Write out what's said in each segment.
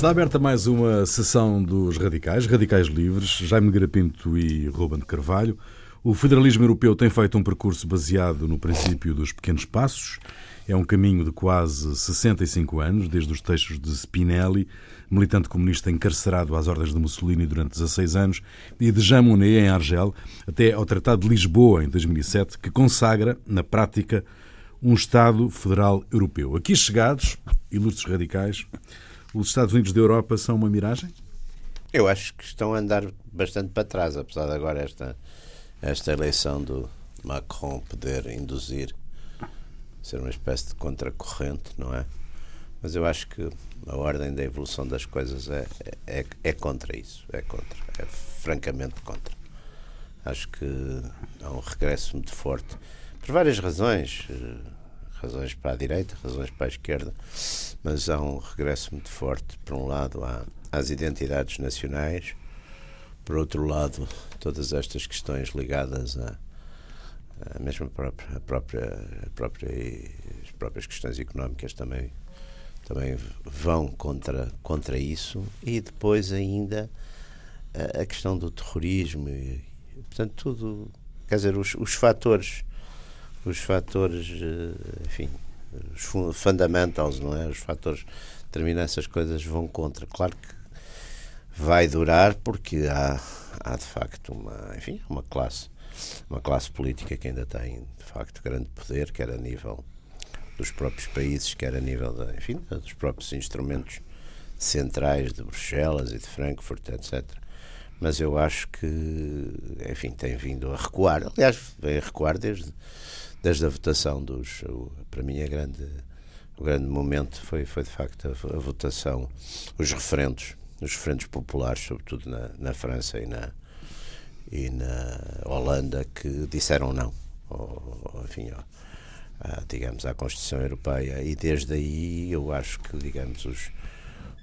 Está aberta mais uma sessão dos radicais, radicais livres, Jaime Garapinto e Ruben de Carvalho. O federalismo europeu tem feito um percurso baseado no princípio dos pequenos passos. É um caminho de quase 65 anos, desde os textos de Spinelli, militante comunista encarcerado às ordens de Mussolini durante 16 anos, e de Jean Monnet, em Argel, até ao Tratado de Lisboa, em 2007, que consagra, na prática, um Estado federal europeu. Aqui chegados, ilustres radicais, os Estados Unidos da Europa são uma miragem? Eu acho que estão a andar bastante para trás, apesar de agora esta, esta eleição do Macron poder induzir ser uma espécie de contracorrente, não é? Mas eu acho que a ordem da evolução das coisas é, é, é contra isso, é contra, é francamente contra. Acho que há um regresso muito forte, por várias razões, eh, razões para a direita, razões para a esquerda, mas há um regresso muito forte, por um lado, às identidades nacionais, por outro lado, todas estas questões ligadas a mesma própria, própria, própria, as próprias questões económicas também também vão contra contra isso e depois ainda a, a questão do terrorismo e, portanto tudo quer dizer os, os fatores os fatores eh, enfim os fundamentals não é os fatores determinam essas coisas vão contra claro que vai durar porque há há de facto uma enfim uma classe uma classe política que ainda tem, de facto, grande poder, quer a nível dos próprios países, quer a nível da, enfim, dos próprios instrumentos centrais de Bruxelas e de Frankfurt, etc. Mas eu acho que, enfim, tem vindo a recuar. Aliás, vem a recuar desde, desde a votação dos. Para mim, a grande, o grande momento foi, foi de facto a, a votação, os referendos, os referendos populares, sobretudo na, na França e na, e na Holanda que disseram não, ou, enfim, a, digamos, à Constituição Europeia. E desde aí eu acho que, digamos, os,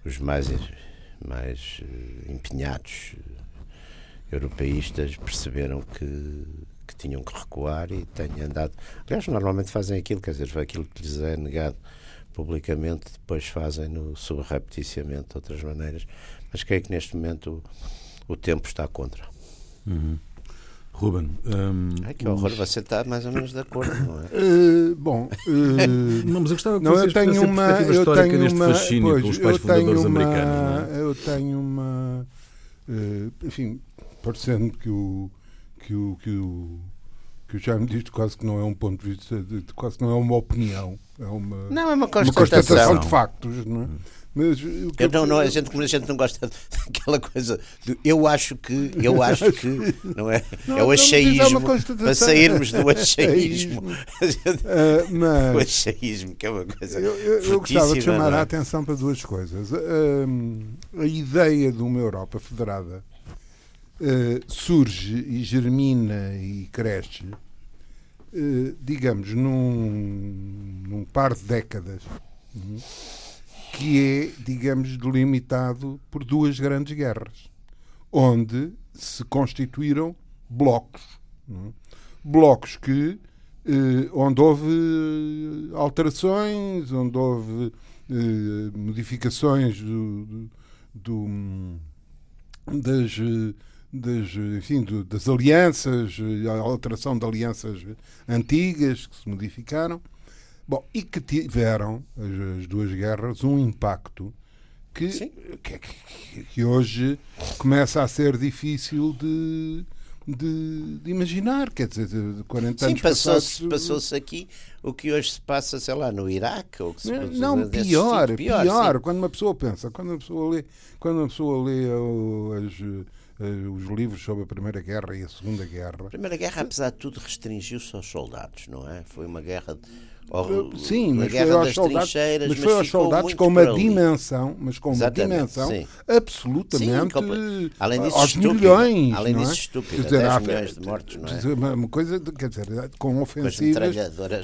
os mais, mais eh, empenhados europeístas perceberam que tinham que recuar e têm andado. Aliás, normalmente fazem aquilo, quer dizer, aquilo que lhes é negado publicamente, depois fazem-no subrepticiamente de outras maneiras. Mas creio que neste momento o, o tempo está contra. Uhum. Ruben. Um, Ai, que horror, os... você está mais ou menos de acordo, não é? Uh, bom, uh, não, mas eu gostava que não, eu tenho uma, eu tenho neste uma, fascínio pois, pelos pais fundadores uma, americanos. É? Eu tenho uma. Uh, enfim, parecendo que o, que o, que o que já me disse quase que não é um ponto de vista, de, quase que não é uma opinião, é uma, não, é uma constatação, uma constatação de factos, não é? Mas, eu, não, não, a, gente, a gente não gosta daquela coisa do eu acho que, eu acho que, não é? Não, é o acheísmo, para sairmos do acheísmo. uh, mas, o acheísmo, que é uma coisa. Eu, eu, eu gostava de chamar é? a atenção para duas coisas. Uh, a ideia de uma Europa federada uh, surge e germina e cresce, digamos, num, num par de décadas. Uhum que é, digamos, delimitado por duas grandes guerras, onde se constituíram blocos. É? Blocos que, eh, onde houve alterações, onde houve eh, modificações do, do, das, das, enfim, das alianças, a alteração de alianças antigas que se modificaram Bom, e que tiveram, as, as duas guerras, um impacto que, que, que, que, hoje começa a ser difícil de, de, de imaginar. Quer dizer, de 40 Sim, anos passou-se passou aqui o que hoje se passa, sei lá, no Iraque. Ou que se não, não pior, tipo, pior. pior quando uma pessoa pensa, quando uma pessoa lê, quando uma pessoa lê as, os livros sobre a Primeira Guerra e a Segunda Guerra. A Primeira Guerra, apesar de tudo, restringiu-se aos soldados, não é? Foi uma guerra. De Sim, mas foi aos soldados, mas foi aos soldados com uma dimensão, mas com uma dimensão sim. absolutamente sim, além disso, aos estúpido, milhões. Além disso, é? estúpido, dizer, 10 milhões de mortos, não é? Uma coisa, quer dizer, com ofensivas,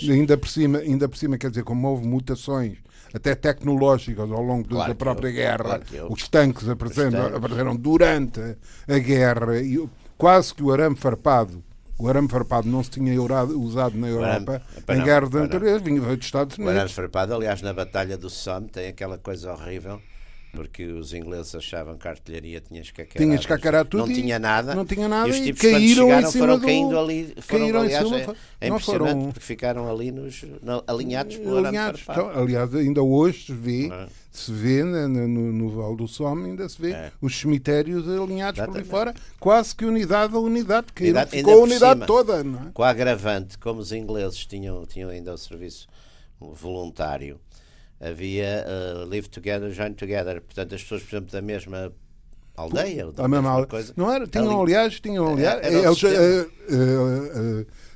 ainda por, cima, ainda por cima, quer dizer, como houve mutações até tecnológicas ao longo claro da própria eu, guerra, claro eu, os tanques apareceram durante a guerra, e quase que o arame farpado o arame farpado não se tinha usado na Europa arame, em guerra de anteriores, vinha dos Estados Unidos. O arame farpado, aliás, na Batalha do Somme tem aquela coisa horrível porque os ingleses achavam que a artilharia tinha escacarado. Tinha escacarado tudo Não e tinha nada. não tinha nada e os e tipos caíram quando em chegaram foram do- caindo ali. Foram, caíram em aliás, cima, é, é impressionante foram- porque ficaram ali nos, na- alinhados pelo arame alinhados. Então, aliás, ainda hoje se vê, é? se vê na- na- no, no Val do Somme, ainda se vê É. os cemitérios alinhados por ali Exatamente. fora, quase que unidade a unidade, que Unidade, ficou a por unidade cima. toda, não é? Com a agravante, como os ingleses tinham, tinham ainda o serviço voluntário, havia uh, live together, join together. Portanto, as pessoas, por exemplo, da mesma aldeia, da A mesma mesma coisa. Não era? Tinham, ali- aliás, tinham, aliás, Era o eles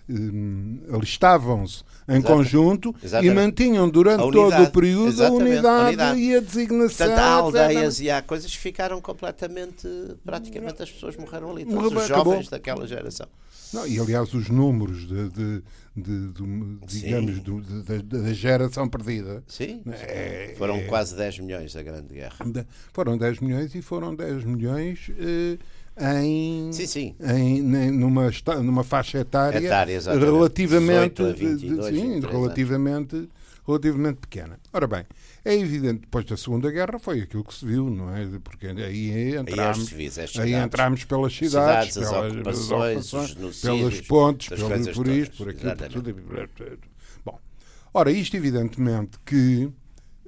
sistema. eh, alistavam-se em Exato. conjunto Exatamente. e mantinham durante todo o unidade. período a Exatamente, unidade, a unidade. e a designação. Portanto, há aldeias e há coisas que ficaram completamente. Praticamente as pessoas morreram ali. Todos Morreu, os acabou. jovens daquela geração. Não, e aliás, os números de, de- de- do- digamos, de- da- geração perdida Sim. É- Foram é- quase 10 milhões da Grande Guerra. de- foram 10 milhões e foram 10 milhões eh, em, Sim, sim. em- numa, numa faixa etária, Etária, relativamente, 18 a de- de- 22, sim, 23 anos. relativamente, relativamente pequena. Ora bem, é evidente, depois da Segunda Guerra foi aquilo que se viu, não é? Porque aí Aí entramos, as civis, aí entramos pelas cidades, cidades, as pelas, ocupações, ocupações, pelas pontes, pelo, por isto, por aquilo, por tudo. Bom, ora, isto evidentemente que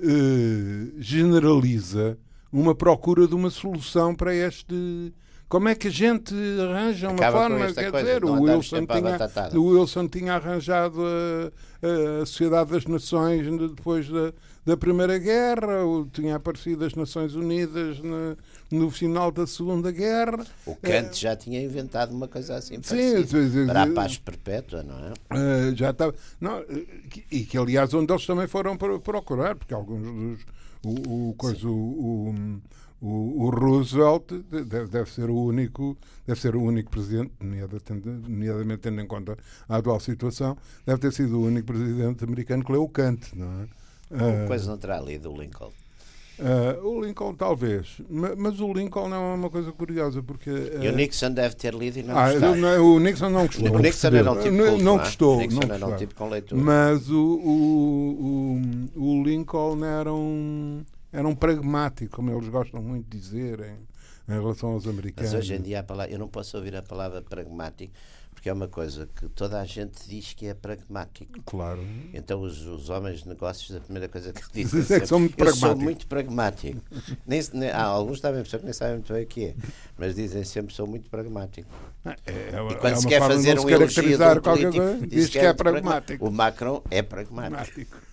eh, generaliza uma procura de uma solução para este. Como é que a gente arranja uma Acaba forma? Quer coisa, dizer, não o Wilson, à tinha, o Wilson tinha arranjado a, a Sociedade das Nações de- depois da, da Primeira Guerra, tinha aparecido as Nações Unidas na- no final da Segunda Guerra. O Kant já tinha inventado uma coisa assim Sim, parecida, para a paz perpétua, não é? Uh, já estava. Não, uh, que- e que aliás onde eles também foram pro- procurar, porque alguns dos. O, o, coisa, o, o, o Roosevelt de- deve, deve ser o único, deve ser o único presidente, nomeadamente, tendo em conta a atual situação, deve ter sido o único presidente americano que leu o Kant, não é? Uh, coisa não terá lido o Lincoln. uh, o Lincoln talvez, ma- mas o Lincoln não é uma coisa curiosa porque uh, E o Nixon deve ter lido e não ah, gostar. não, o Nixon não gostou. O Nixon era um tipo Não- culto, não é? gostou, O Nixon não era um tipo com leitura. Mas o, o, o, o Lincoln era um, era um pragmático, como eles gostam muito de dizer em, em relação aos americanos. Mas hoje em dia a palavra, eu não posso ouvir a palavra pragmático porque é uma coisa que toda a gente diz que é pragmático. Claro. Então os, os homens de negócios, a primeira coisa que Dizem dizem que são muito eu sou pragmáticos." muito pragmático. nem, nem- há alguns também, pessoas que nem sabem muito bem o que é, mas dizem sempre sou muito pragmático. É, é, E é quando uma se quer fazer um elogio de um político, coisa, diz que é muito pragmático. O Macron é pragmático. Pragmático.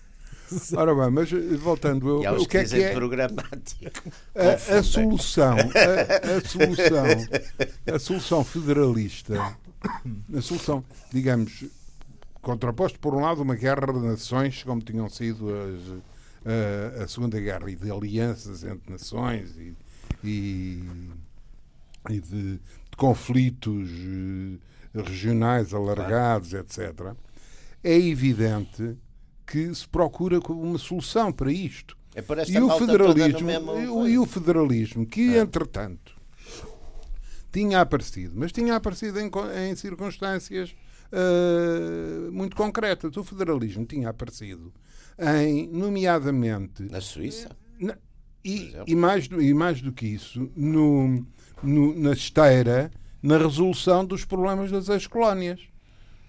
Ora bem, mas eh, voltando, eu- E o que é que é programático. a, a solução, a, a solução, a solução federalista, a solução, digamos, contraposto por um lado uma guerra de nações, como tinham sido as, a, a Segunda Guerra, e de alianças entre nações e, e, e de, de conflitos eh, regionais alargados, etc. É evidente que se procura uma solução para isto. É esta E o, federalismo, mesmo e o- federalismo, que É. entretanto tinha aparecido, mas tinha aparecido em, em circunstâncias ah, muito concretas. O federalismo tinha aparecido em, nomeadamente, Na Suíça? na- e, e mais, do- e mais do que isso, no, no- na esteira, na resolução dos problemas das ex-colónias.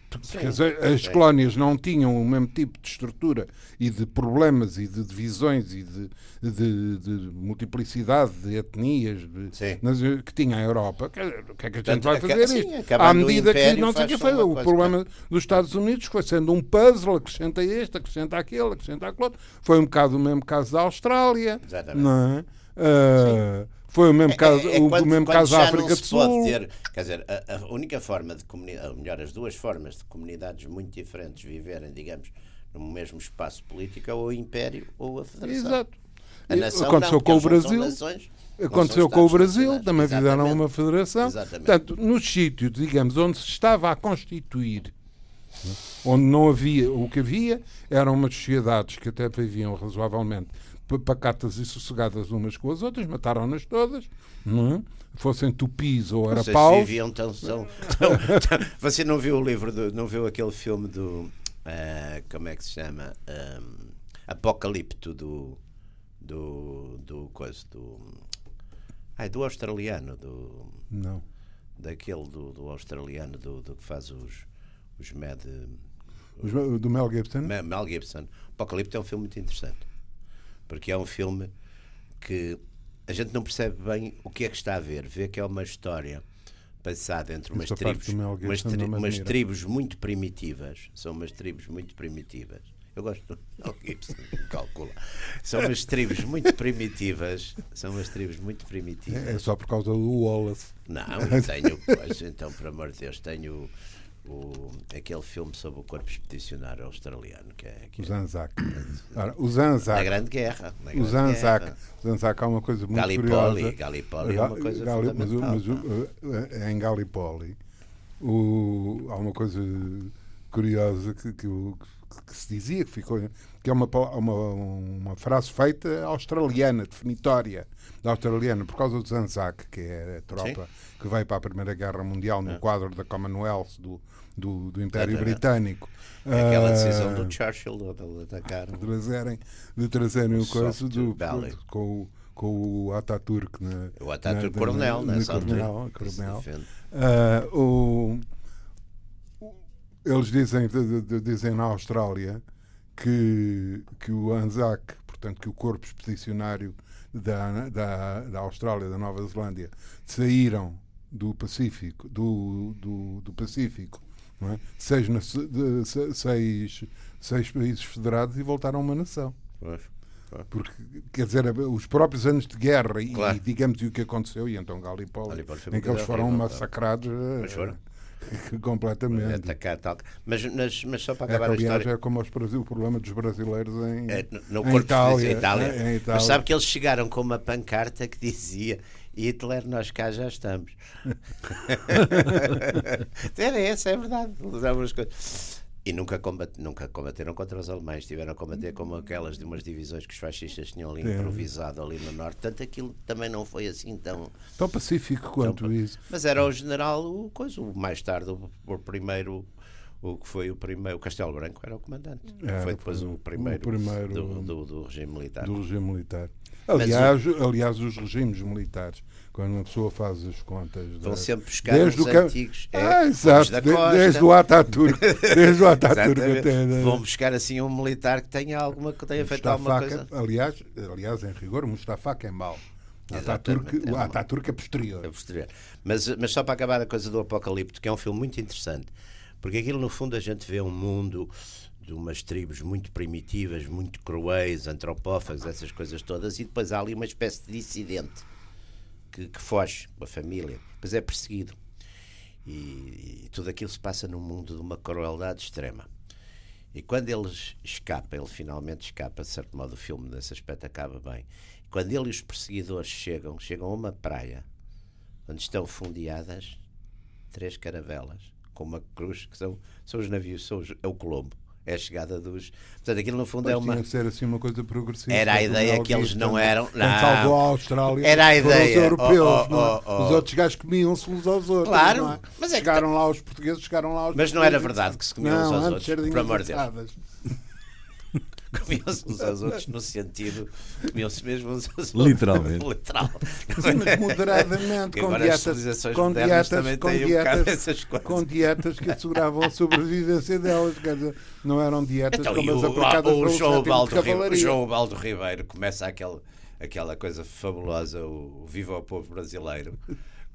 Porque as, as colónias não tinham o mesmo tipo de estrutura e de problemas e de divisões e de, de- de multiplicidade de etnias de- nas- que tinha a Europa. O que é que a gente Portanto, vai fazer isto? À medida que não sei o que foi. O problema dos Estados Unidos foi sendo um puzzle, acrescenta este, acrescenta aquele, acrescenta aquele outro. Foi um bocado o mesmo caso da Austrália. Exatamente. Não é? Ah, foi o mesmo caso, É- é o, quando- mesmo quando caso da África não do se pode Sul. ter, quer dizer, a, a única forma de comunidade, ou melhor, as duas formas de comunidades muito diferentes viverem, digamos, no mesmo espaço político é o Império ou a Federação. Exato. A nação Aconteceu não, com o Brasil. nações, Aconteceu com o Brasil, também fizeram Exatamente. uma federação. Exatamente. Portanto, nos sítios, digamos, onde se estava a constituir, onde não havia, o que havia eram umas sociedades que até viviam razoavelmente pacatas e sossegadas umas com as outras, mataram-nas todas, não é? fossem tupis ou Vocês arapaus. viviam tão, tão, tão- Você não viu o livro, do, não viu aquele filme do. ah, como é que se chama? Ahm, Apocalipto do. do, do coisa, do. Ai, do australiano, do. Não. Daquele do, do australiano do, do que faz os, os Mad. Os- do Mel Gibson? Me- Mel Gibson. Apocalipse é um filme muito interessante. Porque é um filme que a gente não percebe bem o que é que está a ver. Vê que é uma história passada entre umas tribos, Mel umas, tri- umas tribos muito primitivas. São umas tribos muito primitivas. Eu gosto do Gibson, calcula. São umas tribos muito primitivas. São umas tribos muito primitivas. É é só por causa do Wallace. Não, eu tenho, pois, então, por amor de Deus, tenho o, aquele filme sobre o corpo expedicionário australiano, que é, que O Zanzac. Ora, o na Zanzac. Grande Guerra. na O Zanzac. Guerra. O Zanzac há uma coisa muito Gallipoli, curiosa. Gallipoli é uma coisa Gali- mas, fundamental. mas eh, em Gallipoli o- há uma coisa curiosa que, que, o- que se dizia que ficou que é uma, uma, uma frase feita australiana, definitória da australiana, por causa do Zanzac, que é a tropa que veio para a Primeira Guerra Mundial no quadro da Commonwealth do, do, do Império Exatamente. Britânico. Aquela decisão Ah, do Churchill de de atacar. de trazerem, de trazerem o coisa Soft do, Valley. com, o- com o Ataturk. Na, O Ataturk na- Coronel, na- nessa altura. Coronel, se Coronel. o- o- eles dizem, dizem na Austrália que, que o ANZAC, portanto, que o corpo expedicionário da, da, da Austrália, da Nova Zelândia, saíram do Pacífico, do, do, do Pacífico, é? seis, seis, seis países federados e voltaram a uma nação. Pois. Porque, quer dizer, os próprios anos de guerra e, Claro. e, digamos, e o que aconteceu, e então foi uma em que eles foram massacrados eh, Mas foram. completamente. Atacar tal. Mas, mas, mas só para É acabar a aliás, história. é como os Brasil, o problema dos brasileiros em, É, no- no em Itália, Itália. é, em Itália. Mas sabe que eles chegaram com uma pancarta que dizia Hitler, nós cá já estamos. Era essa, é verdade. Usavam as coisas. E nunca, combat, nunca combateram contra os alemães, tiveram a combater como aquelas de umas divisões que os fascistas tinham ali Sim. improvisado ali no norte. Portanto, aquilo também não foi assim tão. Tão pacífico quanto Então, isso. Mas era o general, o coisa, o mais tarde, o, o primeiro, o que foi o primeiro, o Castelo Branco era o comandante. Era, foi depois foi o o primeiro, primeiro do, do, do regime militar. Do regime militar. Aliás, aliás, os regimes militares, quando uma pessoa faz as contas. Vão da- sempre buscar desde os o antigos. É, Ah, exato. da Costa. desde o Ataturk. Desde o Ataturk até. Vão buscar assim um militar que tenha alguma que tenha feito alguma coisa. Aliás, aliás, em rigor, Mustafa Kemal. O Exatamente, Ataturk, é o mau. Ataturk é posterior. a posterior. Mas, mas só para acabar a coisa do Apocalipto, que é um filme muito interessante, porque aquilo no fundo a gente vê um mundo de umas tribos muito primitivas, muito cruéis, antropófagas, essas coisas todas, e depois há ali uma espécie de dissidente que, que foge com a família, depois é perseguido. E, e tudo aquilo se passa num mundo de uma crueldade extrema. E quando ele escapa, ele finalmente escapa, de certo modo o filme nesse aspecto acaba bem. Quando ele e os perseguidores chegam, chegam a uma praia onde estão fundeadas três caravelas com uma cruz que são, são os navios, são os- é o Colombo. É a chegada dos. Portanto, aquilo no fundo é Mas uma. tinha que ser assim uma coisa progressista. Era a como ideia que eles não eram- não. salvou a Austrália. Era a ideia. Os europeus, Oh, oh, é? oh, oh. Os outros gajos comiam-se uns aos outros. Claro, não é? mas é que chegaram lá os portugueses, chegaram lá os Mas não era verdade que se comiam não, uns aos outros, por amor de Deus. Comiam-se uns aos outros no sentido. Comiam-se mesmo uns aos outros. Literalmente. Literal. Sim, mas moderadamente, com dietas, civilizações com modernas dietas, também com têm um bocado dietas, essas coisas. com dietas que asseguravam a sobrevivência delas. Quer dizer, não eram dietas Então, como as o, aplicadas o pelo João Baldo, Ribeiro, o. João Baldo Ribeiro começa aquela, aquela coisa fabulosa, o, o Viva o Povo Brasileiro,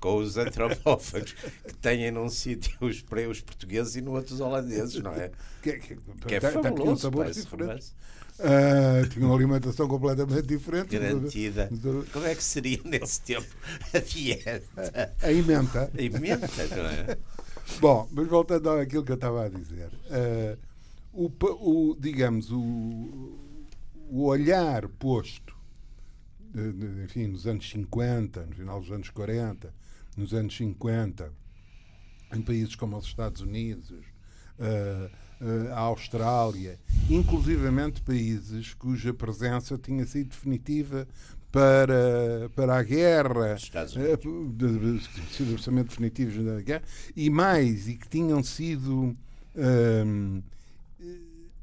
com os antropófagos que têm num sítio os, os portugueses e no outro os holandeses, não é? Que, que, Que é tinham fabuloso, diferentes. romance. Ah, tinham uma alimentação completamente diferente. Garantida. Como é que seria nesse tempo a dieta? A emenda. A emenda, não é? Bom, mas voltando àquilo que eu estava a dizer. ah, o, o, digamos, o, o olhar posto, enfim, nos anos 50, no final dos anos 40, nos anos 50, em países como os Estados Unidos, ah, ah, a Austrália, inclusivamente países cuja presença tinha sido definitiva para, para a guerra, Estados eh, orçamento definitivos na guerra, e mais, e que tinham sido ahm,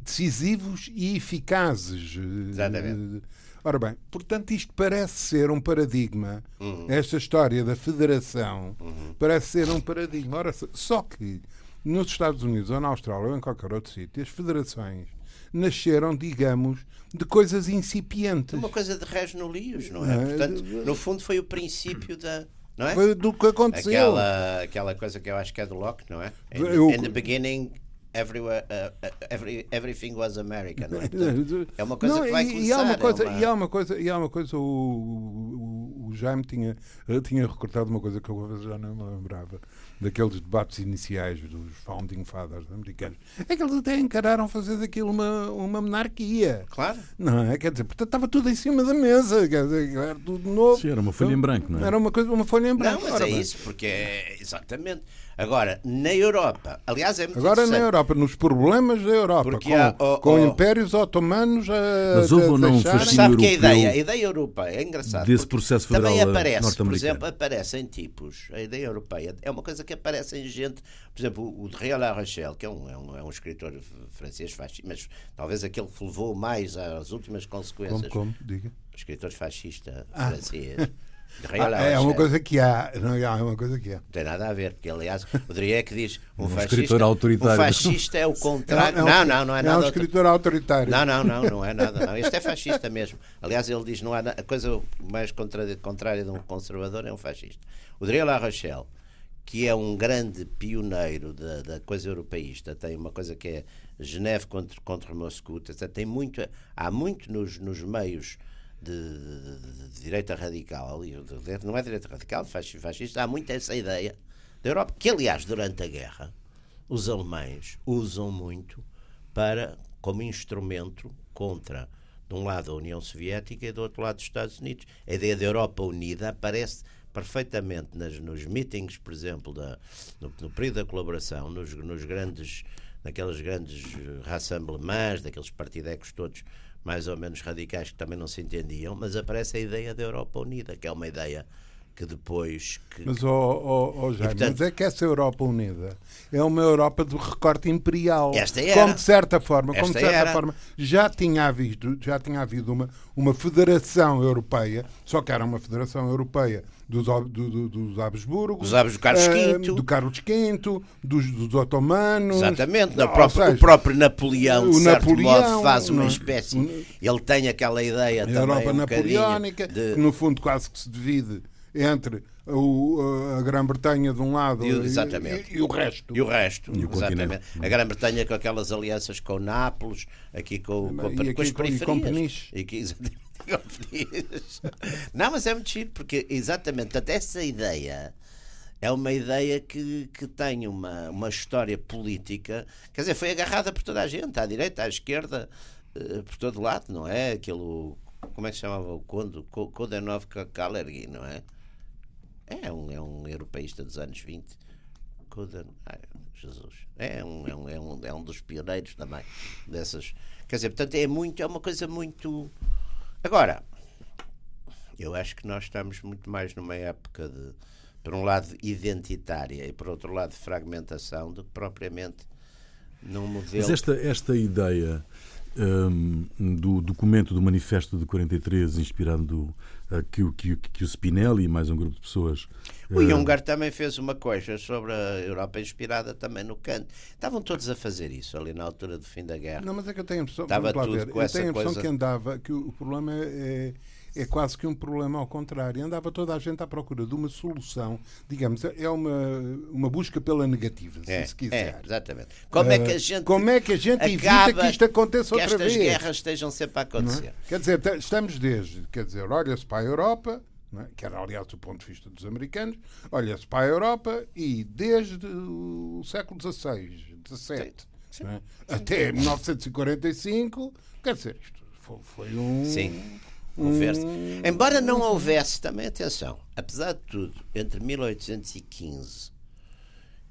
decisivos e eficazes. eh, Exatamente. Ora bem, portanto, isto parece ser um paradigma. Uhum. Esta história da federação parece ser um paradigma. Ora, só que nos Estados Unidos ou na Austrália ou em qualquer outro sítio, as federações nasceram, digamos, de coisas incipientes. Uma coisa de res no lios, não é? Não é? Portanto, no fundo foi o princípio da. Não é? Foi do que aconteceu. Aquela, aquela coisa que eu acho que é do Locke, não é? In, Eu- in the beginning, everywhere, uh, uh, every, everything was American. Não é? Portanto, é uma coisa Não, que vai e, começar. e há uma é coisa, uma- e há uma coisa, e há uma coisa o, o, o Jaime tinha, eh, tinha recordado uma coisa que eu já não me lembrava, daqueles debates iniciais dos Founding Fathers americanos. É que eles até encararam fazer daquilo uma, uma monarquia. Claro. Não é? Quer dizer, portanto estava tudo em cima da mesa, quer dizer, era tudo novo. Sim, era uma folha em branco, não é? Era uma, coisa, uma folha em branco. Não, mas Ora é isso, porque é exatamente. Agora, na Europa, aliás, é muito Agora na. Europa, nos problemas da Europa, Porque com, há- oh, com oh. impérios otomanos a, Mas houve ou não um sabe que a ideia, a ideia europeia é engraçado. desse processo Também federal, eh, aparece, por exemplo, aparecem tipos. A ideia europeia é uma coisa que aparece em gente. Por exemplo, o de Réal La Rochelle, que é um, é um, é um escritor francês fascista, mas talvez aquele que levou mais às últimas consequências. Como, como? Diga. Escritor fascista francês. De Réal Ah, é uma Rochelle. coisa que há, não é uma coisa que há. Não tem nada a ver, porque aliás o Drieck diz um, Um fascista, escritor autoritário. um fascista é o contrário. um- não, não, não é é nada. um autor- escritor autoritário. Não, não, não, não é nada. Não. Este é fascista mesmo. Aliás, ele diz não há na- a coisa mais contrária de um conservador é um fascista. O Driel La Rochelle, que é um grande pioneiro da, da coisa europeísta, tem uma coisa que é Geneve contra, contra Moscou, tem muito, há muito nos, nos meios de, de- de direita radical, de- não é direita radical, fasci- fascista, há muito essa ideia da Europa, que aliás, durante a guerra, os alemães usam muito para como instrumento contra, de um lado, a União Soviética e do outro lado, os Estados Unidos. A ideia da Europa unida aparece perfeitamente nas, nos meetings, por exemplo, da, no, no período da colaboração, nos, nos grandes, naqueles grandes eh, rassemblements, daqueles partidecos todos mais ou menos radicais que também não se entendiam, mas aparece a ideia da Europa unida, que é uma ideia que depois que, Mas, oh, oh, oh, Jaime, portanto- mas é que essa Europa Unida é uma Europa do recorte imperial. Esta era. Como de certa forma, como de certa era. forma já tinha havido, já tinha havido uma, uma federação europeia, só que era uma federação europeia dos, do- do- dos Habsburgos, Dos Habs- do Carlos eh, V. do Carlos V, dos, dos otomanos. Exatamente, Ou o próprio, seja, o próprio Napoleão, de o certo Napoleão, modo, faz uma não é? espécie. Ele tem aquela ideia a também. Europa um napoleónica, de- que no fundo quase que se divide entre o- a Grã-Bretanha de um lado E o- e- exatamente. e- e o resto. E o resto, E o exatamente. continente. A Grã-Bretanha com aquelas alianças com Nápoles, aqui com, com, E com, aqui as com- e periferias. com Peniche. E que- com Peniche. Não, mas é muito giro, porque exatamente, portanto, essa ideia é uma ideia que, que tem uma, uma história política, quer dizer, foi agarrada por toda a gente, à direita, à esquerda, eh, por todo lado, não é? Aquilo, como é que se chamava o conde? Co- Kodenov Kalergi, não é? É um, é um europeísta dos anos 20. Coden... Ai, Jesus. É um, é, um, é, um, é um dos pioneiros também dessas. Quer dizer, portanto, é muito, é uma coisa muito. Agora, eu acho que nós estamos muito mais numa época de, por um lado, identitária e por outro lado, fragmentação, do que propriamente num modelo. Mas esta, esta ideia hum, do documento do Manifesto de 43, inspirado uh, que, o- que, o- que o Spinelli e mais um grupo de pessoas. O uh, Juncker também fez uma coisa sobre a Europa inspirada também no Kant. Estavam todos a fazer isso ali na altura do fim da guerra. Não, mas é que eu tenho a impressão, Estava tudo ver, com eu essa tenho a impressão coisa. que andava, que o problema é, é quase que um problema ao contrário. Andava toda a gente à procura de uma solução, digamos, é uma, uma busca pela negativa, se É, se é, quiser. exatamente. Como é que a Eh, gente, como é que a gente evita que isto aconteça que outra estas vez? guerras estejam sempre a é? acontecer? Quer dizer, estamos desde, quer dizer, olha-se para a Europa, é? que era aliás do ponto de vista dos americanos, olha-se para a Europa e desde o século XVI, XVII, é? até 1945, quer dizer, isto foi, foi um. Sim. Conversa. Embora não houvesse, também atenção, apesar de tudo, entre 1815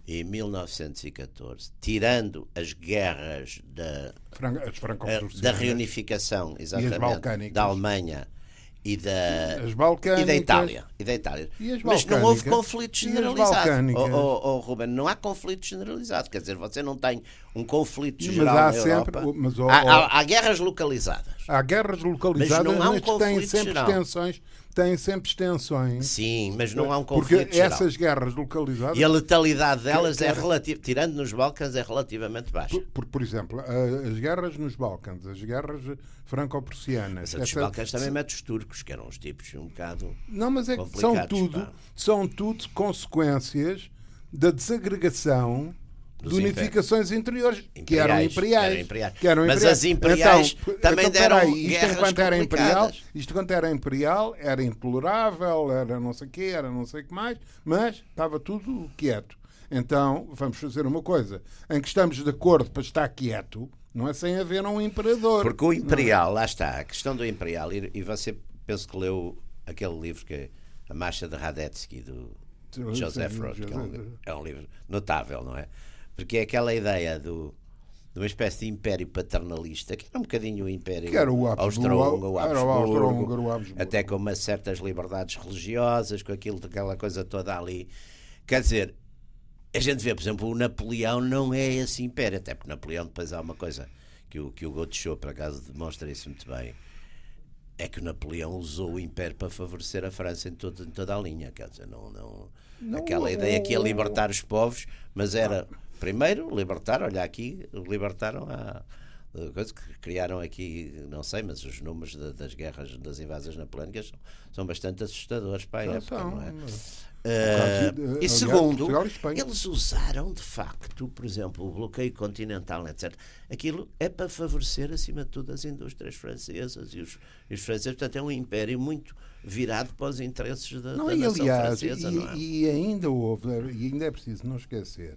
e 1914, tirando as guerras da, As eh, da reunificação, exatamente, da Alemanha e da, e da Itália. E da Itália. E as Mas não houve conflito generalizado. Oh, oh, oh, Ruben, não há conflito generalizado. Quer dizer, você não tem um conflito Mas geral há na sempre- Europa. mas, oh, há, oh. há- há guerras localizadas. Há guerras localizadas, não há um mas que têm conflito sempre geral. extensões. Têm sempre extensões. Sim, mas não há um conflito Porque geral. essas guerras localizadas. E a letalidade delas é relativa, tirando nos Balcãs, é relativamente baixa. Por, por, por exemplo, as guerras nos Balcãs, as guerras franco-prussianas. Mas essa- Balcãs também mete os turcos, que eram uns tipos um bocado. Não, mas é que são tudo, pá. são tudo consequências da desagregação Dos de unificações interiores, que eram Imperiais, imperiais. eram imperiais. que eram Mas as imperiais Então, também então, deram peraí, isto guerras enquanto era imperial, isto quanto era imperial, era intolerável, era não sei o quê, era não sei o que mais, mas estava tudo quieto. Então, vamos fazer uma coisa, em que estamos de acordo para estar quieto, não é sem haver um imperador. Porque o Imperial, lá está, a questão do Imperial, e, e você penso que leu aquele livro que é A Marcha de Radetsky, do Joseph Roth, que é um, é um livro notável, não é? Porque é aquela ideia do, de uma espécie de império paternalista, que era um bocadinho o império austro-húngaro, até com umas certas liberdades religiosas, com aquilo, aquela coisa toda ali. Quer dizer, a gente vê, por exemplo, o Napoleão não é esse império, até porque Napoleão depois há uma coisa que o, que o Gaucho, por acaso, demonstra isso muito bem. É que o Napoleão usou o império para favorecer a França em, todo, em toda a linha. Quer dizer, não, não, Não, aquela ideia que ia libertar os povos, mas era primeiro libertar, olha aqui, libertaram a coisa que criaram aqui, não sei, mas os números da- das guerras, das invasões napoleónicas são, são bastante assustadores para a Já época, são, não é? mas- de- e segundo, eles usaram de facto, por exemplo, o bloqueio continental, etc. Aquilo é para favorecer, acima de tudo, as indústrias francesas e os, e os franceses. Portanto, é um império muito virado para os interesses da, Não, da e nação aliás, francesa, e, não é? e ainda houve, e ainda é preciso não esquecer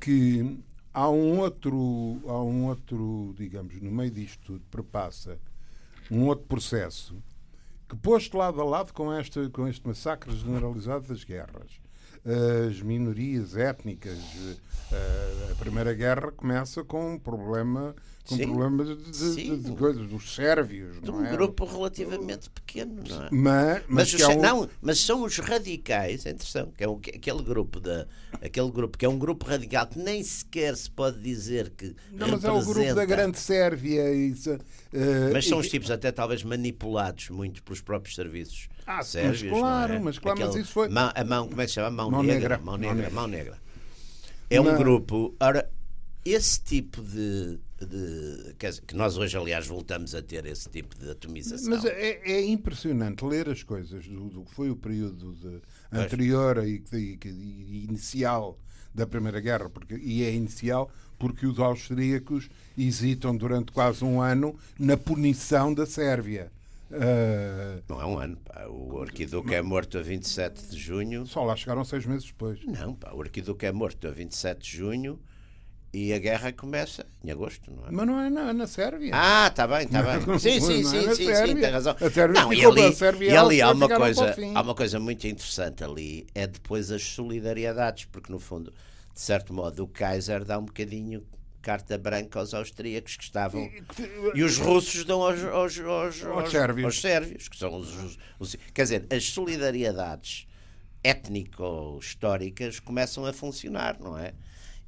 que há um outro, há um outro, digamos, no meio disto tudo, perpassa um outro processo que posto lado a lado com este, com este massacre generalizado das guerras, as minorias étnicas, eh, Primeira Guerra começa com um problema, com Sim. problemas de, de- Sim. de coisas dos sérvios, De não um é? grupo relativamente pequeno, não é? Mas, mas, Mas, os- é um- não, mas são os radicais, atenção, que é o- que- aquele grupo da, aquele grupo que é um grupo radical que nem sequer se pode dizer que Não, mas é o grupo da representa- Grande Sérvia. Isso, eh, Mas são e- os tipos até talvez manipulados muito pelos próprios serviços Ah, sérvios. mas claro, é? mas claro, mas Aquele- isso foi- mão- a mão, como é que se chama? Mão, Mão negra, negra. Mão Mão negra, negra. mão negra. É um Mas- grupo. Ora, esse tipo de. de dizer, que nós hoje, aliás, voltamos a ter esse tipo de atomização. Mas é, é impressionante ler as coisas do, do que foi o período de- anterior e, e- e inicial da Primeira Guerra, porque, e é inicial porque os austríacos hesitam durante quase um ano na punição da Sérvia. Não é um ano. pá. O Arquiduque é morto a 27 de junho. só lá chegaram seis meses depois. Não, pá, o Arquiduque é morto a 27 de junho e a guerra começa em agosto, não é? Mas não é na, na Sérvia. Ah, está bem, está bem. Não, Sim, sim, não é sim, sim, sim, tem razão. A Sérvia Não, e ali, a Sérvia e ali há uma coisa, há uma coisa muito interessante ali, é depois as solidariedades, porque no fundo, de certo modo, o Kaiser dá um bocadinho carta branca aos austríacos que estavam e os russos dão aos, aos, aos, aos- sérvios. aos sérvios, que são os, os- quer dizer, as solidariedades étnico-históricas começam a funcionar, não é?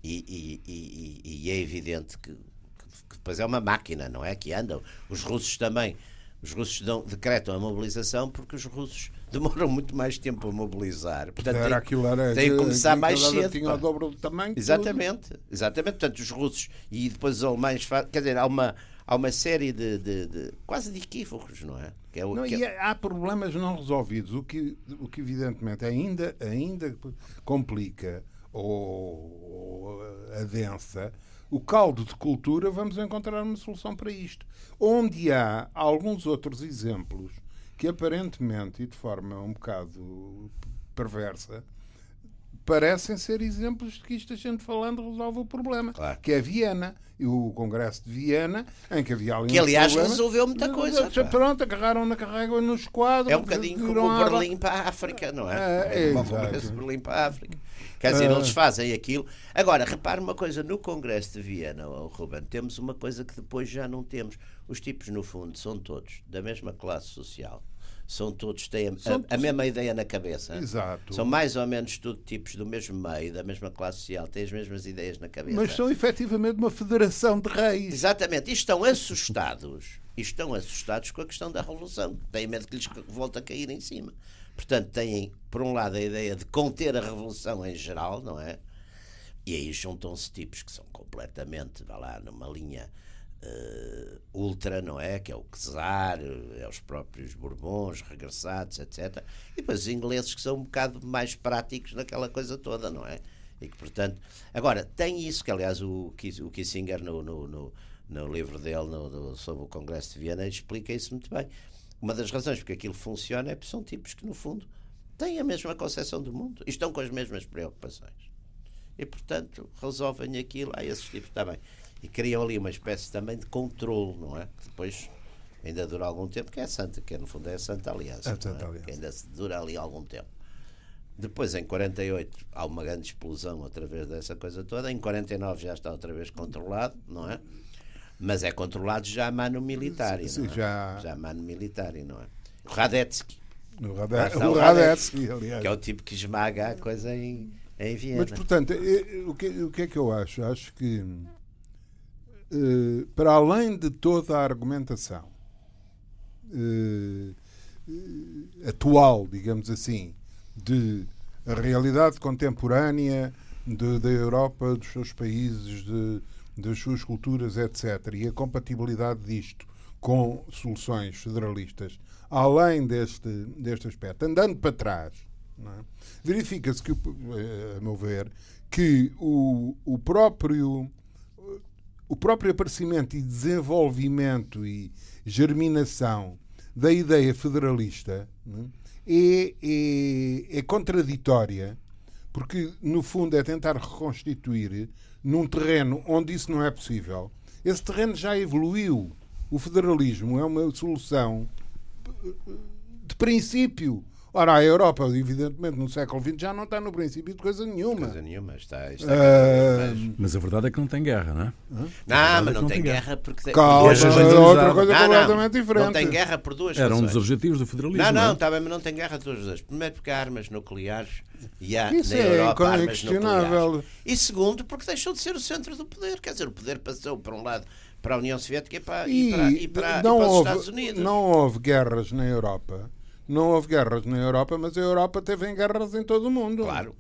E, e- e- e- é evidente que, que depois é uma máquina, não é? Que andam. Os russos também. Os russos dão, decretam a mobilização porque os russos demoram muito mais tempo a mobilizar. Portanto, Era tem, aquilo era tem que começar mais cedo. Tinha o dobro do tamanho. tudo. Exatamente, exatamente. Portanto, os russos e depois os alemães fazem. Quer dizer, há uma, há uma série de, de- de- quase de equívocos, não é? Que é o, Não, que é- e há problemas não resolvidos, o que, o que evidentemente ainda, ainda complica ou, ou adensa o caldo de cultura, vamos encontrar uma solução para isto. Onde há alguns outros exemplos que aparentemente e de forma um bocado perversa parecem ser exemplos de que isto a gente falando resolve o problema. Claro. Que é Viena e o Congresso de Viena, em que havia ali Que, aliás, problemas. resolveu muita coisa, pá. Pronto, agarraram na carrega nos quadros. É um bocadinho como o Berlim para a África, não é? É, é, Como o exato. Congresso de Berlim para a África. Quer dizer, Ah. eles fazem aquilo. Agora, repare uma coisa: no Congresso de Viena, oh, Ruben, temos uma coisa que depois já não temos. Os tipos, no fundo, são todos da mesma classe social. São todos têm a, a mesma ideia na cabeça. Exato. São mais ou menos tudo tipos do mesmo meio, da mesma classe social, têm as mesmas ideias na cabeça. Mas são efetivamente uma federação de reis. Exatamente, e estão assustados, e estão assustados com a questão da revolução. Têm medo que lhes volte a cair em cima. Portanto, têm, por um lado, a ideia de conter a revolução em geral, não é? E aí juntam-se tipos que são completamente, vá lá, numa linha eh, ultra, não é? Que é o Czar, é os próprios Bourbons regressados, etc. E depois os ingleses que são um bocado mais práticos naquela coisa toda, não é? E que, portanto, agora, tem isso que, aliás, o, o Kissinger, no, no, no, no livro dele no- sobre o Congresso de Viena, explica isso muito bem. Uma das razões porque aquilo funciona é porque são tipos que, no fundo, têm a mesma concepção do mundo e estão com as mesmas preocupações e portanto resolvem aquilo a esses tipos também e criam ali uma espécie também de controle não é que depois ainda dura algum tempo que é a Santa que no fundo é a Santa Aliança, A não é? Santa Aliança. que ainda dura ali algum tempo depois em 48 há uma grande explosão outra vez dessa coisa toda em 49 já está outra vez controlado não é mas é controlado já a mano militar Sim, não é? já- já a mano militar não é o Radetzky O Lá Rade- está o o Radetzky, aliás. que é o tipo que esmaga a coisa em, em Viena Mas, portanto, eh, o que, o que é que eu acho? Acho que, eh, para além de toda a argumentação eh, atual, digamos assim, de a realidade contemporânea de- da Europa, dos seus países, de- das suas culturas, etc., e a compatibilidade disto com soluções federalistas, além deste, deste aspecto, andando para trás, é? verifica-se que, eh, a meu ver, que o, o próprio o próprio aparecimento e desenvolvimento e germinação da ideia federalista né, é, é, é contraditória, porque no fundo é tentar reconstituir num terreno onde isso não é possível. Esse terreno já evoluiu. O federalismo é uma solução de princípio. Ora, a Europa, evidentemente, no século XX já não está no princípio de coisa nenhuma. coisa nenhuma está, está Ah, mas- Mas a verdade é que não tem guerra, não é? Não, mas é não não tem tem guerra porque tem Calma, por é outra coisa Não, não, completamente diferente. Não tem guerra por duas Era um dos objetivos do federalismo. Não, não, é? está bem, mas não tem guerra de duas razões. Primeiro porque há armas nucleares e há Isso na é Europa armas inquestionável. nucleares. E segundo porque deixou de ser o centro do poder. Quer dizer, o poder passou para um lado para a União Soviética e para, e para, e para, e não, para os houve, Estados Unidos. não houve guerras na Europa. Não houve guerras na Europa, mas a Europa teve em guerras em todo o mundo. Claro.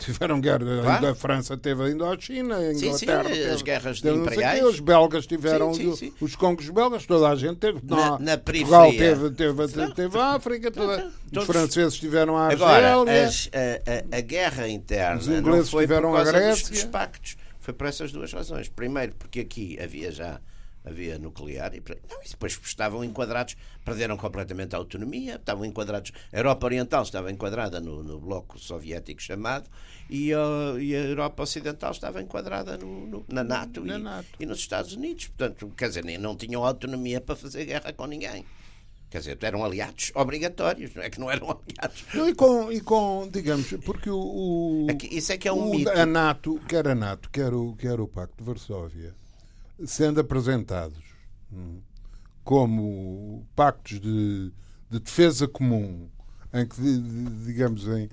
Tiveram guerras. Claro. A França teve a Indochina, a Sim, Inglaterra. sim, as teve- guerras teve imperiais. quê, Os belgas tiveram Sim, sim, os- sim. os congos belgas, toda a gente teve. Na- Não, na Portugal periferia. teve, teve, teve, teve a África, toda- os Todos- franceses tiveram a Agora, Argélia. as- a, a- a guerra interna Os ingleses tiveram a causa dos, Grécia. dos pactos. Foi por essas duas razões. Primeiro, porque aqui havia já havia nuclear e, não, e depois estavam enquadrados, perderam completamente a autonomia, estavam enquadrados, a Europa Oriental estava enquadrada no, no bloco soviético chamado e, a- e a Europa Ocidental estava enquadrada no- no- na, NATO, Na e, NATO. e nos Estados Unidos. Portanto, quer dizer, nem- não tinham autonomia para fazer guerra com ninguém. Quer dizer, eram aliados obrigatórios, não é que não eram aliados. Não, e, com, e com, digamos, porque o, o- É que isso é que é um o- mito. a NATO, quer a NATO, quer o, quer o Pacto de Varsóvia, sendo apresentados hum, como pactos de, de defesa comum, em que, di- di- digamos, em,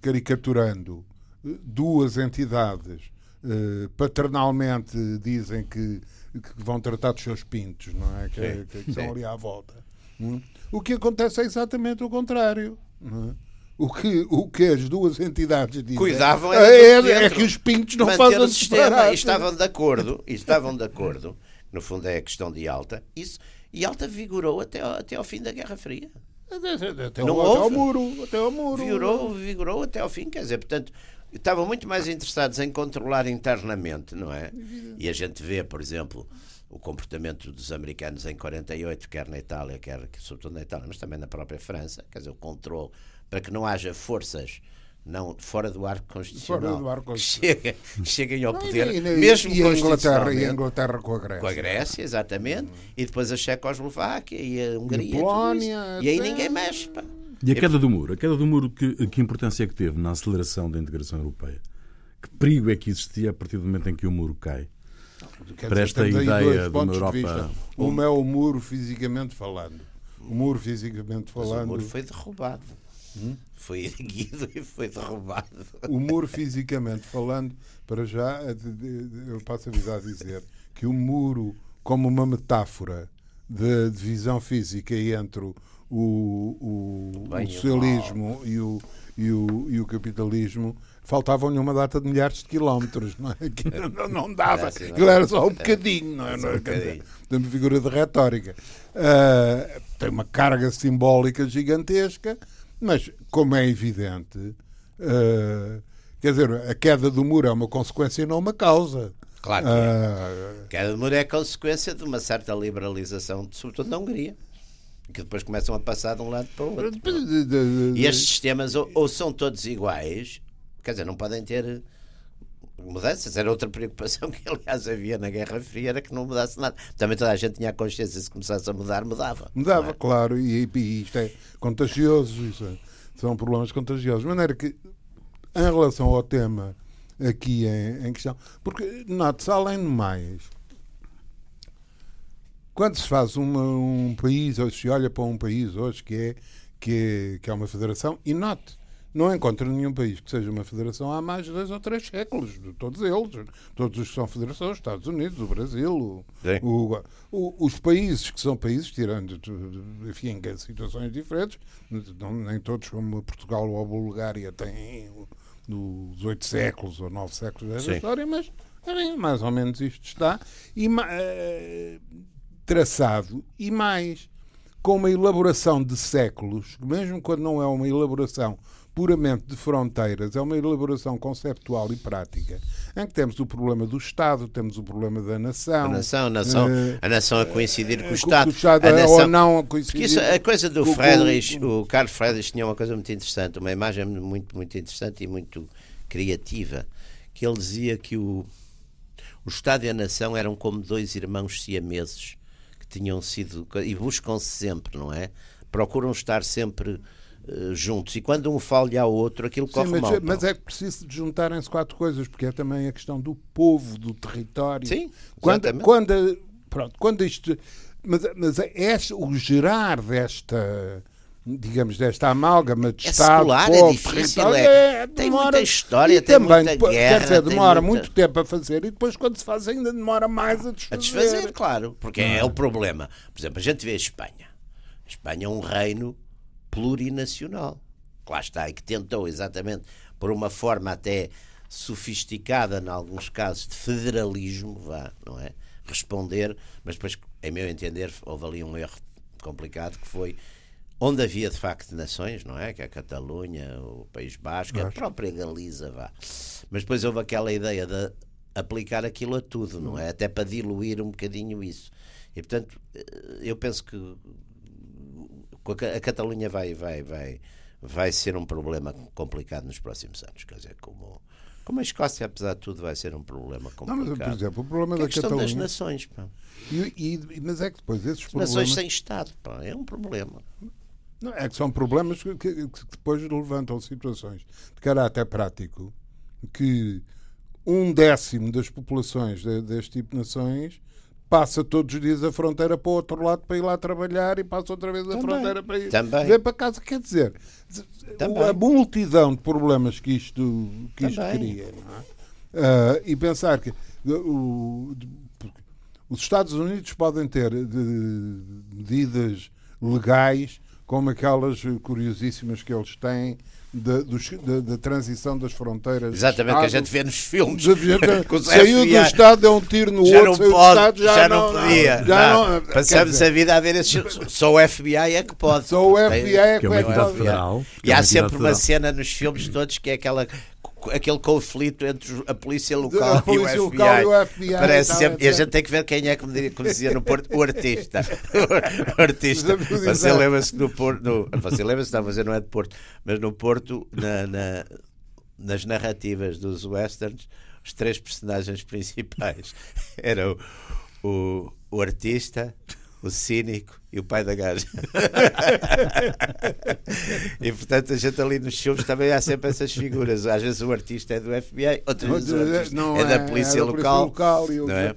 caricaturando eh, duas entidades eh, paternalmente dizem que, que vão tratar dos seus pintos, não é? Que, que- que estão sim. ali à volta. hum. O que acontece é exatamente o contrário. não é? O que, o que as duas entidades dizem Cuidavam é, é, é que os pintos não fazem o sistema e estavam de acordo, estavam de acordo, no fundo é a questão de Alta, isso, e Alta vigorou até ao, até ao fim da Guerra Fria. Até, Não ao, até ao muro. Até ao muro. Vigorou, vigorou até ao fim, quer dizer, portanto, estavam muito mais interessados em controlar internamente, não é? E a gente vê, por exemplo, o comportamento dos americanos em 48, quer na Itália, quer sobretudo na Itália, mas também na própria França, quer dizer, o controle para que não haja forças não, fora do arco constitucional do arco que constitucional. cheguem, que cheguem ao Não, poder, e, e, mesmo e a Inglaterra, e a. Inglaterra com a Grécia. Com a Grécia, exatamente, e depois a Checoslováquia e a Hungria. tudo Polónia, isso. E aí ninguém mexe. Pá. E a queda do muro? A queda do muro, que, que importância é que teve na aceleração da integração europeia? Que perigo é que existia a partir do momento em que o muro cai? Quer Para dizer, esta ideia de uma Europa-. Uma é o muro fisicamente falando. o muro fisicamente Mas falando. o muro foi derrubado. Foi erguido e foi derrubado. O muro, fisicamente falando, para já, eh, de- de- de- eu passo a vida a dizer que o muro, como uma metáfora de divisão física entre o, o, o, Bem o o socialismo e o, e, o, e o capitalismo, faltavam-lhe uma data de milhares de quilómetros, não é? Que não, não dava, Era assim, aquilo era só um bocadinho, não é? Não é? Tem uma figura de retórica. Ah, tem uma carga simbólica gigantesca, mas, como é evidente, ah, quer dizer, a queda do muro é uma consequência e não uma causa. Claro que é. Ah, Queda de muro é consequência de uma certa liberalização, sobretudo na Hungria, que depois começam a passar de um lado para o outro. E estes sistemas ou, ou são todos iguais, quer dizer, não podem ter mudanças. Era outra preocupação que, aliás, havia na Guerra Fria, era que não mudasse nada. Também toda a gente tinha a consciência, se começasse a mudar, mudava. Mudava, é? claro, e, e isto é contagioso, é- são problemas contagiosos. De maneira que, em relação ao tema aqui em, em questão, porque, note-se, além de mais, quando se faz uma- um país, ou se olha para um país hoje que é, que é, que é uma federação, e note, não encontra nenhum país que seja uma federação há mais de dois ou três séculos, de todos eles, todos os que são federações, os Estados Unidos, o Brasil, o- o- o- os países que são países, tirando enfim, em situações diferentes, não- nem todos como Portugal ou a Bulgária têm os oito séculos ou nove séculos dessa Sim. história, mas enfim, mais ou menos isto está. E, eh, traçado e mais com uma elaboração de séculos, mesmo quando não é uma elaboração puramente de fronteiras, é uma elaboração conceptual e prática, em que temos o problema do Estado, temos o problema da nação. A nação, a nação, eh, a nação a coincidir com o com- Estado. com o Estado a é nação, ou não a coincidir. isso, a coisa do com- Friedrich, com- o Carlos Friedrich tinha uma coisa muito interessante, uma imagem muito, muito interessante e muito criativa, que ele dizia que o, o Estado e a nação eram como dois irmãos siameses que tinham sido e buscam-se sempre, não é? Procuram estar sempre eh, juntos e quando um falha ao outro, aquilo Sim, corre mas, mal. mas não. é que preciso de juntarem-se quatro coisas, porque é também a questão do povo, do território. Sim, quando, quando, pronto, quando isto. Mas, mas é este, o gerar desta, digamos, desta amálgama de É Estado, secular, é povo, difícil, território, é- tem muita história, tem também, muita guerra, Quer dizer, demora muita- muito tempo a fazer e depois, quando se faz, ainda demora mais a desfazer. A desfazer, claro, porque é o problema. Por exemplo, a gente vê a Espanha. A Espanha é um reino plurinacional. Lá está, e que tentou exatamente, por uma forma até sofisticada, em alguns casos, de federalismo, vá, não é? Responder, mas depois, em meu entender, houve ali um erro complicado que foi onde havia de facto nações, não é? Que é a Catalunha, o País Basco, a própria Galiza, vá. Mas depois houve aquela ideia de aplicar aquilo a tudo, não é? Até para diluir um bocadinho isso. E portanto, eh, eu penso que a Ca- a Catalunha vai, vai, vai, vai ser um problema complicado nos próximos anos. Quer dizer, como, como a Escócia, apesar de tudo, vai ser um problema Não, complicado. mas, por exemplo, o problema Que é a da questão das Catalunha. nações, pá. E, e- mas é que depois esses problemas. Nações sem Estado, pá, é um problema. Não, é que são problemas que, que- que depois levantam situações de caráter prático que um décimo das populações de- deste tipo de nações passa todos os dias a fronteira para o outro lado para ir lá trabalhar e passa outra vez a Também. fronteira para ir Também. ver para casa. Quer dizer, Também. a multidão de problemas que isto, que isto cria. não é? Ah, e pensar que os Estados Unidos podem ter de- medidas legais como aquelas curiosíssimas que eles têm da, dos- da- da transição das fronteiras. Exatamente, que a gente vê nos filmes. Saiu do. Estado, deu um tiro no já outro, não pode, Estado, já, não, podia. já não. não- Passamos dizer, a vida a ver esses. Só o FBI é que pode. Só o FBI é Que que é federal. que E é há sempre uma cena nos filmes todos que é aquela aquele conflito entre a polícia local, A polícia e, o local FBI. e o FBI Parece e tal, sempre, e a gente tem que ver quem é que me dizia no Porto, o artista. O artista. Você lembra-se que no Porto, no, você lembra-se, não, você não é de Porto, mas no Porto, na- na- nas narrativas dos westerns, os três personagens principais eram o, o, o artista, o cínico e o pai da gaja. e portanto a gente ali nos filmes também há sempre essas figuras. Às vezes o artista é do FBI, outras vezes artista Não é, da polícia é local. o- não é?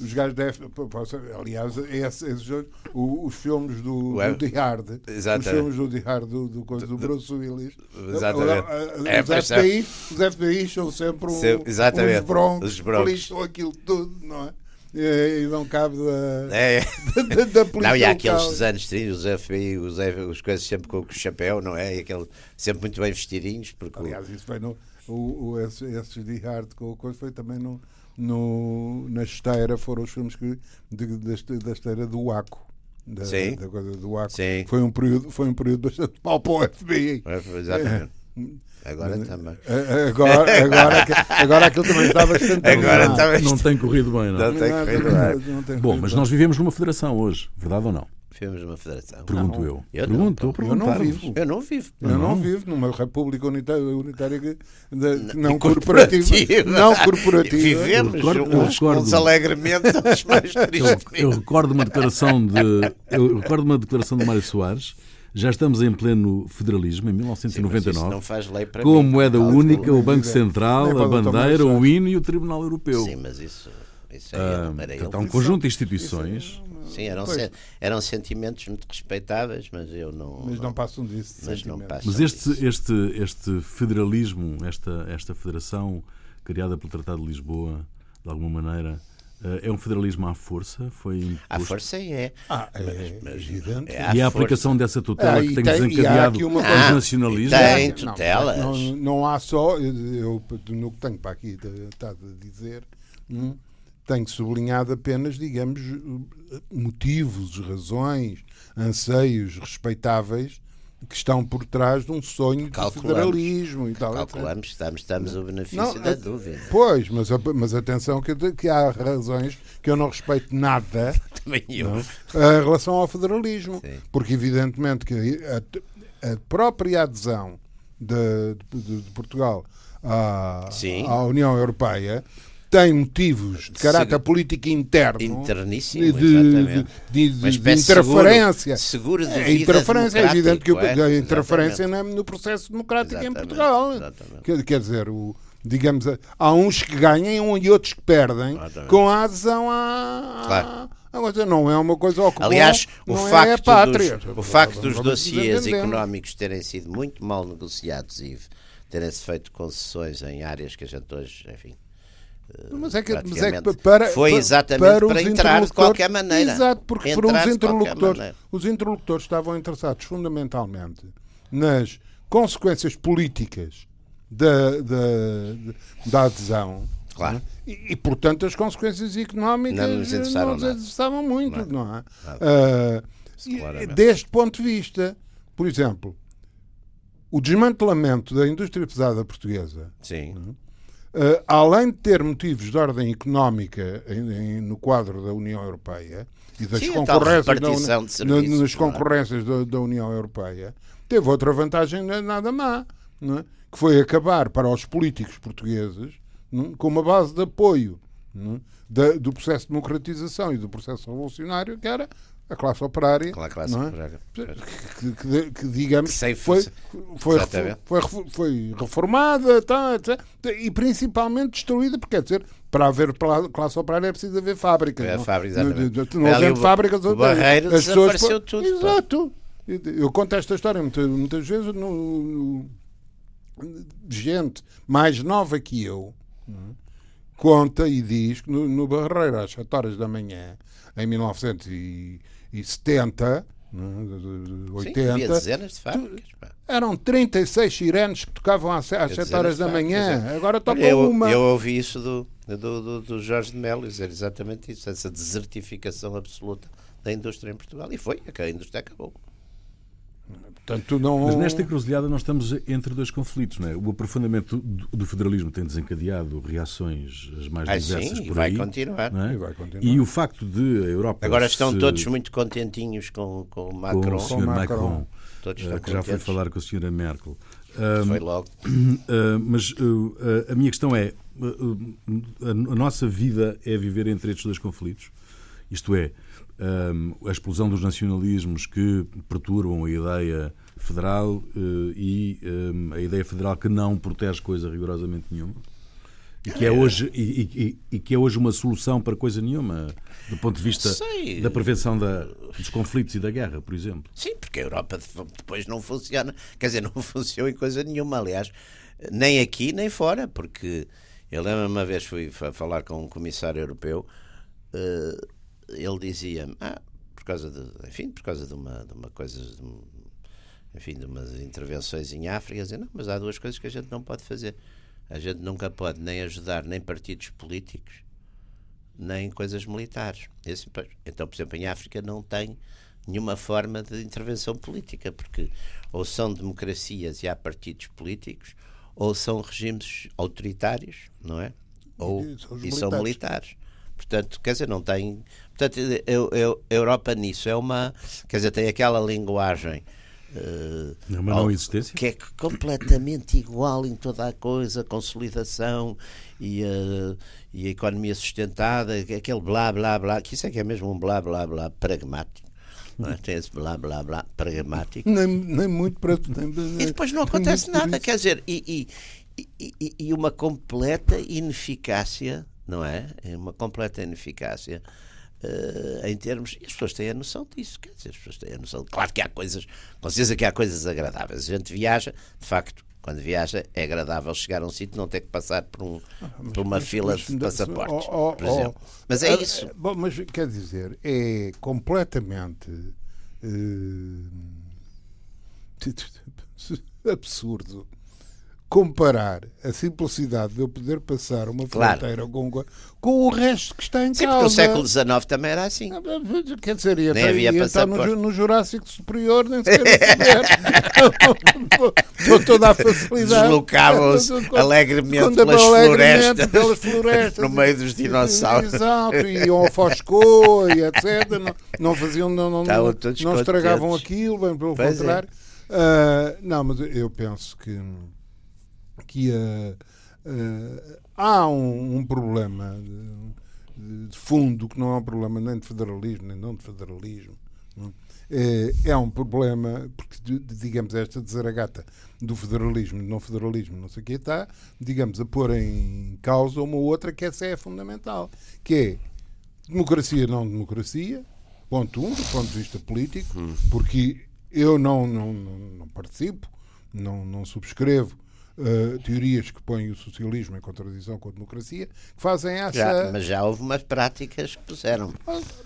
os gajos devem. Aliás, esses, os, os filmes do, Ué, do The Hard, exatamente. os filmes do The Hard do, do, coisa do Bruce Willis, Exatamente. os, É, é. FBI, os FBI são sempre um, exatamente. uns broncos, Os broncos. aquilo tudo, não é? E, não cabe da, É. da, da polícia. Não, e há aqueles dos anos 30, os FBI, os, os coisas sempre com o chapéu, não é? E aquele, sempre muito bem vestidinhos, porque Aliás, isso foi no. O, o, esse, esse de Hard com o coisa foi também no, no, na esteira, foram os filmes que, de, da, este- da esteira do Waco. Da, Sim. da coisa do Waco. Sim. Foi, um período, foi um período bastante mau para o FBI. É, Exatamente. É. Agora também. A- Agora, agora, que- agora aquilo também está bastante Agora arrumado. também. Não tem corrido bem, não. Não tem Não, corrido não, bem. não Bom, mas nós vivemos numa federação hoje, verdade ou não? Filmes uma federação. Pergunto Não, eu. eu não, Pergunto, a Eu não vivo. Eu não vivo. Eu não Não. vivo numa república unitária, unitária que- de- não Corporativa. corporativa. Não corporativa. Vivemos Eu recordo- eu uns, recordo- uns alegremente, uns mais Eu, tristes. eu recordo uma declaração de eu recordo uma declaração de Mário Soares. Já estamos em pleno federalismo em Sim, mas isso 1999. não faz lei para Com a mim. moeda Não, única, o Banco Central, a bandeira, o hino e o Tribunal Europeu. Sim, mas isso, isso aí Ah, era ele. portanto, há um conjunto de instituições. Sim, eram, sen- eram sentimentos muito respeitáveis, mas eu não. Mas não passam disso. Mas não passam. Mas este, este, este federalismo, esta, esta federação criada pelo Tratado de Lisboa, de alguma maneira, é um federalismo à força? Foi imposto? A força é. Ah, é mas- evidente. é à E a força. aplicação dessa tutela Ah, que tem tem- desencadeado aqui uma os coisa- nacionalismos? Tem. Não, tutelas. Não, não há só, eu, no que tenho para aqui estado a dizer, hum, tenho sublinhado apenas, digamos, motivos, razões, anseios respeitáveis que estão por trás de um sonho de Calculamos. federalismo e tal. Calculamos, estamos, estamos o benefício Não, da é- dúvida. Pois, mas, mas atenção que, que há razões que eu não respeito nada Também eu. não, em relação ao federalismo. Sim. Porque, evidentemente, que a, a própria adesão de, de- de Portugal à, à União Europeia tem motivos de caráter Segu- político interno. Interníssimo, de, de, de- de- interferência. Seguro, seguro de É interferência, é evidente que é, a interferência na- no processo democrático em Exatamente, Portugal. exatamente. Quer, quer dizer, o, digamos, há uns que ganham e outros que perdem Exatamente. com a adesão à. Claro. coisa. Não é uma coisa que Aliás, o é facto, pátria. dos, o facto dos dossiês entender. económicos terem sido muito mal negociados e terem-se feito concessões em áreas que a gente hoje, enfim, Mas é que, mas é que para, foi exatamente para, para os entrar de qualquer maneira. Exato, porque Entrar os de qualquer interlocutores, os interlocutores estavam interessados fundamentalmente nas consequências políticas da, da, da adesão. Claro. não é? E, e, portanto, as consequências económicas Não nos não nada. interessavam muito, Nada. não é? Nada. Ah, e- Claramente. deste ponto de vista, por exemplo, o desmantelamento da indústria pesada portuguesa sim, Uh, além de ter motivos de ordem económica em- em- no quadro da União Europeia e das Sim, concorrências, da serviços, na- nas é? concorrências da, da União Europeia, teve outra vantagem na- nada má, é? que foi acabar para os políticos portugueses é? com uma base de apoio é? da- do processo de democratização e do processo revolucionário, que era a classe operária. aquela classe não é? operária. que, que- que, digamos Que sem foi, foi, foi, foi, reformada tá, etc. e principalmente destruída, porque quer dizer, para haver classe operária é preciso haver fábricas. É, não, fábricas, não, exatamente. não Ali havendo o- fábricas, o Barreiro as pessoas- desapareceu tudo. Exato. Eu conto esta história muitas, muitas vezes no, gente mais nova que eu não é? conta e diz que no, no Barreiro às 7 horas da manhã em 1970 não é? De- de- de Sim, 80 havia dezenas de fábricas. eram 36 sirenes que tocavam às, às 7 dezenas horas da manhã é. agora toca eu, uma eu ouvi isso do, do, do, do Jorge de Melo dizer exatamente isso, essa desertificação absoluta da indústria em Portugal. E foi, a indústria acabou. Portanto, não... Mas nesta encruzilhada nós estamos entre dois conflitos. Não é? O aprofundamento do, do federalismo tem desencadeado reações as mais Ah, diversas sim, e por vai aí. continuar. é? E vai continuar. E o facto de a Europa. Agora estão se- todos muito contentinhos com, com o com Macron. o Sr. Macron. Macron, Todos eh, estão que já foi falar com a Sra. Merkel. Foi logo. Uh, mas uh, a minha questão é: uh, uh, a, nossa vida é viver entre estes dois conflitos? Isto é, a explosão dos nacionalismos que perturbam a ideia federal uh, e a ideia federal que não protege coisa rigorosamente nenhuma? E que, é hoje, e, e- e que é hoje uma solução para coisa nenhuma, do ponto de vista Sei. da prevenção da- dos conflitos e da guerra, por exemplo. Sim, porque a Europa de- depois não funciona. Quer dizer, não funcionou em coisa nenhuma, aliás, nem aqui nem fora, porque eu lembro uma vez fui fa- falar com um comissário europeu, eh, ele dizia-me, ah, por causa de, enfim, por causa de uma, de uma coisa, de um- enfim, de umas intervenções em África, dizia, não, mas há duas coisas que a gente não pode fazer. A gente nunca pode nem ajudar nem partidos políticos, nem coisas militares. Esse, então, por exemplo, em África não tem nenhuma forma de intervenção política, porque ou são democracias e há partidos políticos, ou são regimes autoritários, não é? Ou, E são e são militares. Portanto, quer dizer, não tem. Portanto, eu, eu, a Europa nisso é uma. Quer dizer, tem aquela linguagem. eh, É uma não existência. que é completamente igual em toda a coisa, consolidação e a, e a economia sustentada, aquele blá blá blá, que isso é que é mesmo um blá blá blá pragmático. Não é? Tem esse blá blá blá pragmático. Nem, nem muito para. Nem, E depois não acontece nada, quer dizer, e, e- e- e uma completa ineficácia, não é? É Uma completa ineficácia eh, em termos. E as pessoas têm a noção disso, quer dizer, as pessoas têm a noção. Claro que há coisas, com certeza que há coisas agradáveis. A gente viaja, de facto. Quando viaja é agradável chegar a um sítio e não ter que passar por, um, por uma Mas- fila mas- de passaportes, oh, oh, por oh. exemplo. Mas é Ah, isso. Bom, mas quer dizer, é completamente eh, absurdo comparar a simplicidade de eu poder passar uma Claro. fronteira com, com o resto que está em Sim, porque causa. o século XIX também era assim. Ah, Quer dizer, e Nem havia e então no, no Jurássico Superior nem sequer. Com toda a facilidade. Deslocavam-se alegremente pelas alegremente florestas, pelas florestas. no meio dos dinossauros. Exato, e iam ao Foscou e etc. Não, não faziam, não, não, não, não estragavam aquilo, bem pelo Pois é. contrário. Ah, não, mas eu penso que, ah, ah, há um, um problema de, de fundo que não é um problema nem de federalismo nem não de federalismo. não é? É, é um problema, porque digamos esta desaragata do federalismo, não federalismo, não sei o que está, digamos, a pôr em causa uma outra que essa é fundamental, que é democracia não democracia, ponto um, do ponto de vista político, porque eu não, não, não, não participo, não, não subscrevo eh, teorias que põem o socialismo em contradição com a democracia, que fazem essa. Já, mas já houve umas práticas que puseram.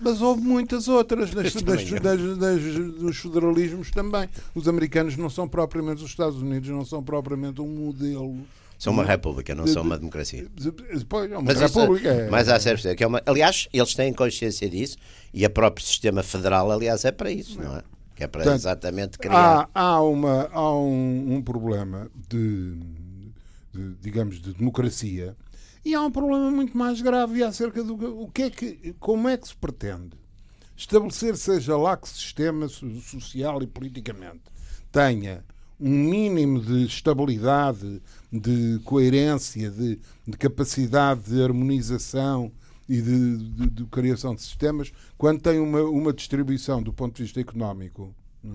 Mas houve muitas outras das, das- das- das- dos federalismos também. Os americanos não são propriamente, os Estados Unidos não são propriamente um modelo. São uma república, não são uma democracia. Pois, é uma Mas, isso- república. é- mas há certo que é uma. Aliás, eles têm consciência disso e o próprio sistema federal, aliás, é para isso, não é? Que é para Portanto, exatamente criar. Há, há, uma, há um, um problema de, de, digamos, de democracia e há um problema muito mais grave acerca do que- o que é que, como é que se pretende estabelecer, seja lá que sistema so- social e politicamente tenha um mínimo de estabilidade, de coerência, de, de capacidade de harmonização e de, de- de criação de sistemas, quando tem uma, uma distribuição do ponto de vista económico é?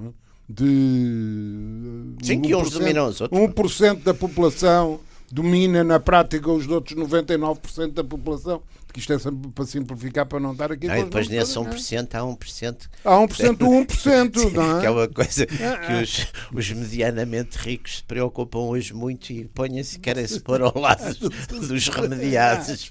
de Sim, que uns 1%, dominam os outros. 1% da população domina na prática os outros 99% da população, que isto é sempre para simplificar, para não estar aqui. Não, e depois nesse não é? 1% há 1%. Há 1% do 1%, não Que é é? uma coisa que os, os medianamente ricos se preocupam hoje muito e põem-se, querem-se pôr ao lado dos remediados.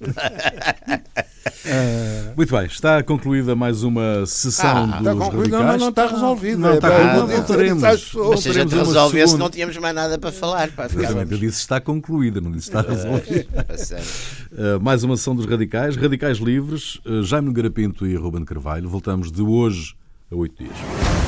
É, Muito bem, está concluída mais uma sessão Ah, dos está concluído, radicais. mas não está resolvido. Não É está para concluído, dizer voltaremos. Mas se a gente resolvesse, segunda- não tínhamos mais nada para falar. Exatamente, eu disse está concluída, não disse está resolvida. A sério. Uh, mais uma sessão dos Radicais, Radicais Livres, uh, Jaime Garapinto e Ruben Carvalho. Voltamos de hoje a oito dias.